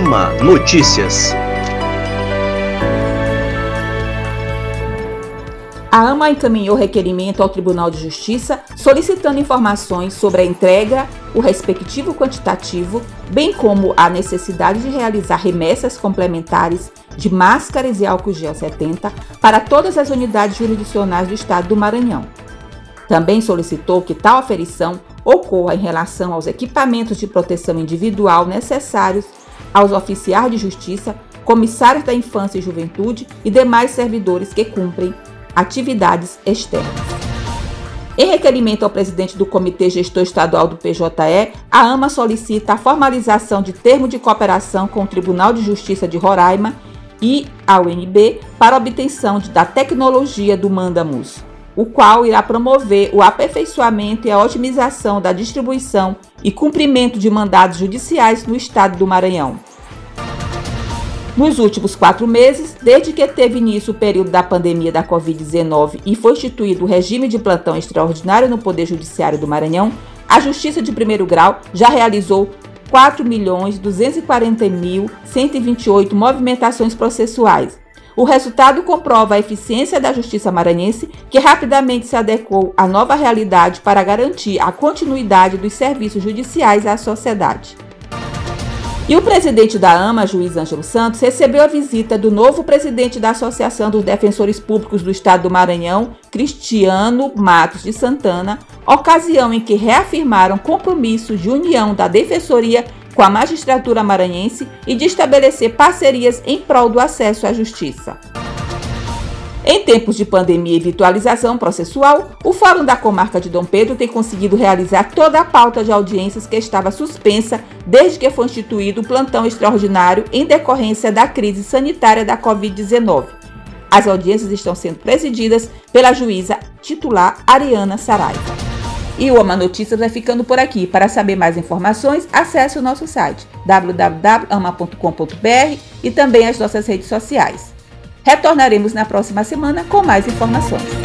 AMA Notícias. A AMA encaminhou requerimento ao Tribunal de Justiça solicitando informações sobre a entrega, o respectivo quantitativo, bem como a necessidade de realizar remessas complementares de máscaras e álcool gel 70 para todas as unidades jurisdicionais do Estado do Maranhão. Também solicitou que tal aferição ocorra em relação aos equipamentos de proteção individual necessários aos oficiais de justiça, comissários da infância e juventude e demais servidores que cumprem atividades externas. Em requerimento ao presidente do Comitê Gestor Estadual do PJE, a AMA solicita a formalização de termo de cooperação com o Tribunal de Justiça de Roraima e a UNB para obtenção da tecnologia do Mandamus, o qual irá promover o aperfeiçoamento e a otimização da distribuição e cumprimento de mandados judiciais no estado do Maranhão. Nos últimos quatro meses, desde que teve início o período da pandemia da Covid-19 e foi instituído o regime de plantão extraordinário no Poder Judiciário do Maranhão, a Justiça de Primeiro Grau já realizou 4.240.128 movimentações processuais. O resultado comprova a eficiência da Justiça maranhense, que rapidamente se adequou à nova realidade para garantir a continuidade dos serviços judiciais à sociedade. E o presidente da AMA, juiz Ângelo Santos, recebeu a visita do novo presidente da Associação dos Defensores Públicos do Estado do Maranhão, Cristiano Matos de Santana, ocasião em que reafirmaram compromissos de união da Defensoria com a magistratura maranhense e de estabelecer parcerias em prol do acesso à justiça. Em tempos de pandemia e virtualização processual, o Fórum da Comarca de Dom Pedro tem conseguido realizar toda a pauta de audiências que estava suspensa desde que foi instituído o plantão extraordinário em decorrência da crise sanitária da Covid-19. As audiências estão sendo presididas pela juíza titular Ariana Saraiva. E o Ama Notícias vai ficando por aqui. Para saber mais informações, acesse o nosso site www.ama.com.br e também as nossas redes sociais. Retornaremos na próxima semana com mais informações.